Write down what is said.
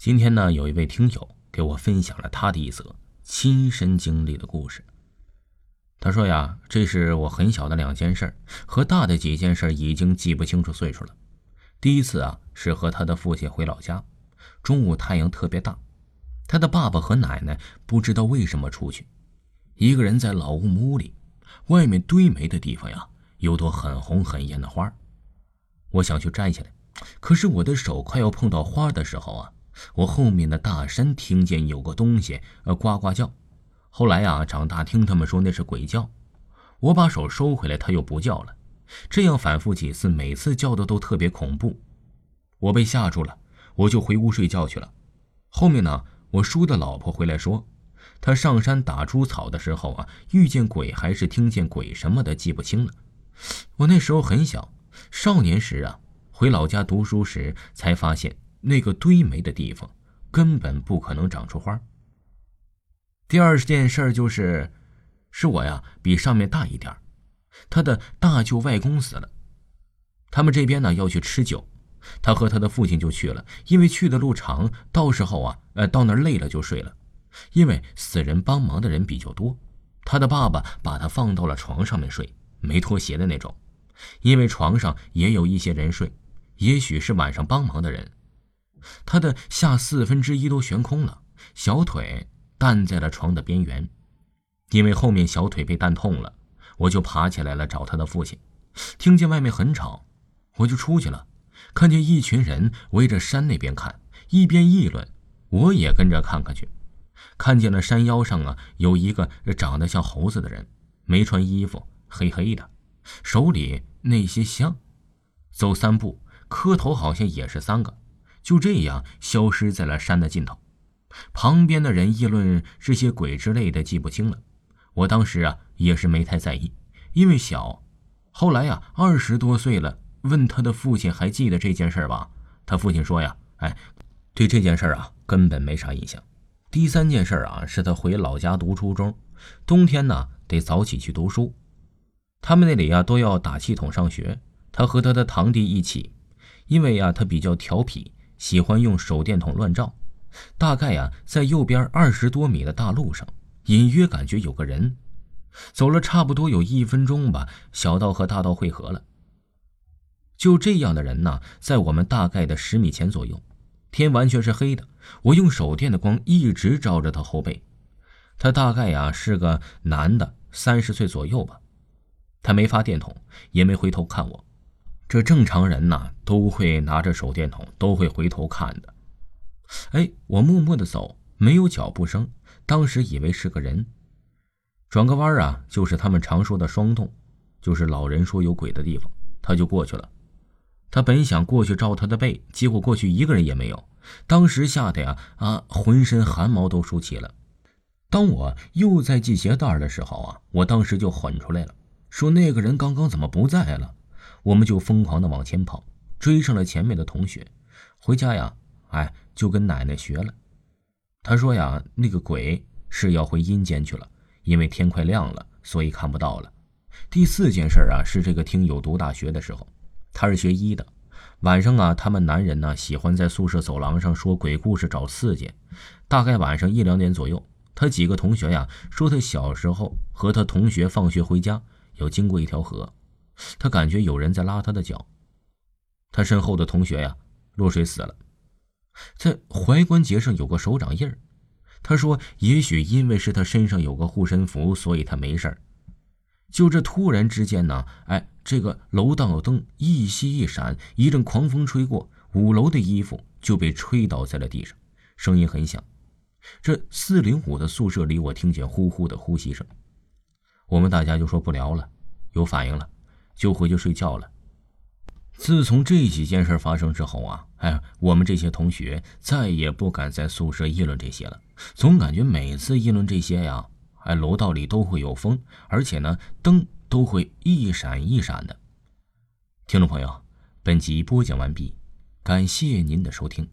今天呢，有一位听友给我分享了他的一则亲身经历的故事。他说呀，这是我很小的两件事，和大的几件事已经记不清楚岁数了。第一次啊，是和他的父亲回老家，中午太阳特别大，他的爸爸和奶奶不知道为什么出去，一个人在老屋木屋里，外面堆煤的地方呀，有朵很红很艳的花，我想去摘下来，可是我的手快要碰到花的时候啊。我后面的大山听见有个东西呃呱呱叫，后来呀长大听他们说那是鬼叫，我把手收回来，它又不叫了，这样反复几次，每次叫的都特别恐怖，我被吓住了，我就回屋睡觉去了。后面呢，我叔的老婆回来说，他上山打猪草的时候啊，遇见鬼还是听见鬼什么的，记不清了。我那时候很小，少年时啊，回老家读书时才发现。那个堆煤的地方根本不可能长出花。第二件事就是，是我呀比上面大一点他的大舅外公死了，他们这边呢要去吃酒，他和他的父亲就去了，因为去的路长，到时候啊，呃，到那儿累了就睡了。因为死人帮忙的人比较多，他的爸爸把他放到了床上面睡，没脱鞋的那种，因为床上也有一些人睡，也许是晚上帮忙的人。他的下四分之一都悬空了，小腿弹在了床的边缘，因为后面小腿被弹痛了，我就爬起来了找他的父亲。听见外面很吵，我就出去了，看见一群人围着山那边看，一边议论，我也跟着看看去。看见了山腰上啊有一个长得像猴子的人，没穿衣服，黑黑的，手里那些香，走三步磕头，好像也是三个。就这样消失在了山的尽头，旁边的人议论这些鬼之类的，记不清了。我当时啊也是没太在意，因为小。后来呀，二十多岁了，问他的父亲还记得这件事吧？他父亲说呀，哎，对这件事啊根本没啥印象。第三件事啊是他回老家读初中，冬天呢得早起去读书，他们那里呀都要打气筒上学。他和他的堂弟一起，因为呀他比较调皮。喜欢用手电筒乱照，大概呀，在右边二十多米的大路上，隐约感觉有个人。走了差不多有一分钟吧，小道和大道汇合了。就这样的人呢，在我们大概的十米前左右，天完全是黑的。我用手电的光一直照着他后背，他大概呀是个男的，三十岁左右吧。他没发电筒，也没回头看我。这正常人呐都会拿着手电筒，都会回头看的。哎，我默默的走，没有脚步声，当时以为是个人。转个弯啊，就是他们常说的霜洞，就是老人说有鬼的地方。他就过去了。他本想过去照他的背，结果过去一个人也没有。当时吓得呀啊，浑身汗毛都竖起了。当我又在系鞋带的时候啊，我当时就混出来了，说那个人刚刚怎么不在了？我们就疯狂的往前跑，追上了前面的同学。回家呀，哎，就跟奶奶学了。他说呀，那个鬼是要回阴间去了，因为天快亮了，所以看不到了。第四件事啊，是这个听友读大学的时候，他是学医的。晚上啊，他们男人呢喜欢在宿舍走廊上说鬼故事找刺激。大概晚上一两点左右，他几个同学呀说，他小时候和他同学放学回家，要经过一条河。他感觉有人在拉他的脚，他身后的同学呀落水死了，在踝关节上有个手掌印儿。他说：“也许因为是他身上有个护身符，所以他没事儿。”就这突然之间呢，哎，这个楼道灯一熄一闪，一阵狂风吹过，五楼的衣服就被吹倒在了地上，声音很响。这四零五的宿舍里，我听见呼呼的呼吸声。我们大家就说不聊了，有反应了。就回去睡觉了。自从这几件事发生之后啊，哎，我们这些同学再也不敢在宿舍议论这些了。总感觉每次议论这些呀，哎，楼道里都会有风，而且呢，灯都会一闪一闪的。听众朋友，本集播讲完毕，感谢您的收听。